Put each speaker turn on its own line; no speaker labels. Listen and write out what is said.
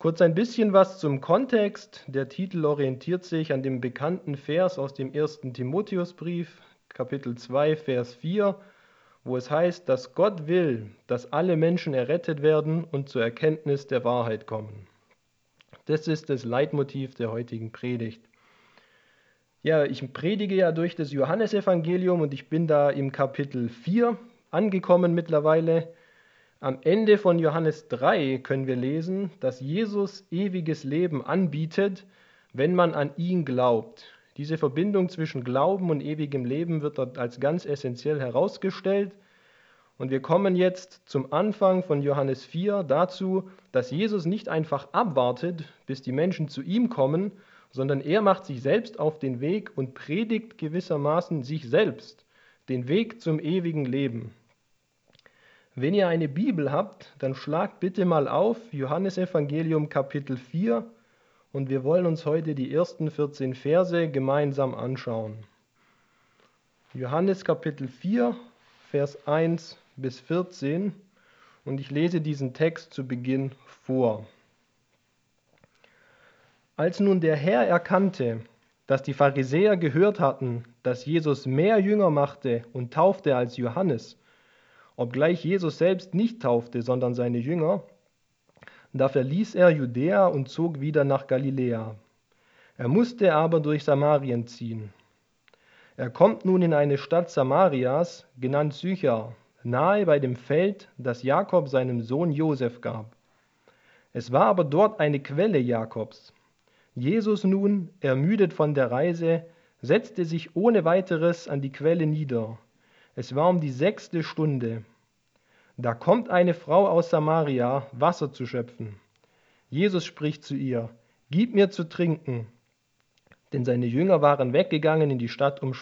Kurz ein bisschen was zum Kontext. Der Titel orientiert sich an dem bekannten Vers aus dem ersten Timotheusbrief, Kapitel 2, Vers 4, wo es heißt, dass Gott will, dass alle Menschen errettet werden und zur Erkenntnis der Wahrheit kommen. Das ist das Leitmotiv der heutigen Predigt. Ja, ich predige ja durch das Johannesevangelium und ich bin da im Kapitel 4 angekommen mittlerweile. Am Ende von Johannes 3 können wir lesen, dass Jesus ewiges Leben anbietet, wenn man an ihn glaubt. Diese Verbindung zwischen Glauben und ewigem Leben wird dort als ganz essentiell herausgestellt. Und wir kommen jetzt zum Anfang von Johannes 4 dazu, dass Jesus nicht einfach abwartet, bis die Menschen zu ihm kommen, sondern er macht sich selbst auf den Weg und predigt gewissermaßen sich selbst, den Weg zum ewigen Leben. Wenn ihr eine Bibel habt, dann schlagt bitte mal auf Johannes Evangelium Kapitel 4 und wir wollen uns heute die ersten 14 Verse gemeinsam anschauen. Johannes Kapitel 4, Vers 1 bis 14 und ich lese diesen Text zu Beginn vor. Als nun der Herr erkannte, dass die Pharisäer gehört hatten, dass Jesus mehr Jünger machte und taufte als Johannes, obgleich Jesus selbst nicht taufte, sondern seine Jünger, da verließ er Judäa und zog wieder nach Galiläa. Er musste aber durch Samarien ziehen. Er kommt nun in eine Stadt Samarias, genannt Sychar, nahe bei dem Feld, das Jakob seinem Sohn Josef gab. Es war aber dort eine Quelle Jakobs. Jesus nun, ermüdet von der Reise, setzte sich ohne weiteres an die Quelle nieder. Es war um die sechste Stunde. Da kommt eine Frau aus Samaria, Wasser zu schöpfen. Jesus spricht zu ihr, Gib mir zu trinken. Denn seine Jünger waren weggegangen in die Stadt, um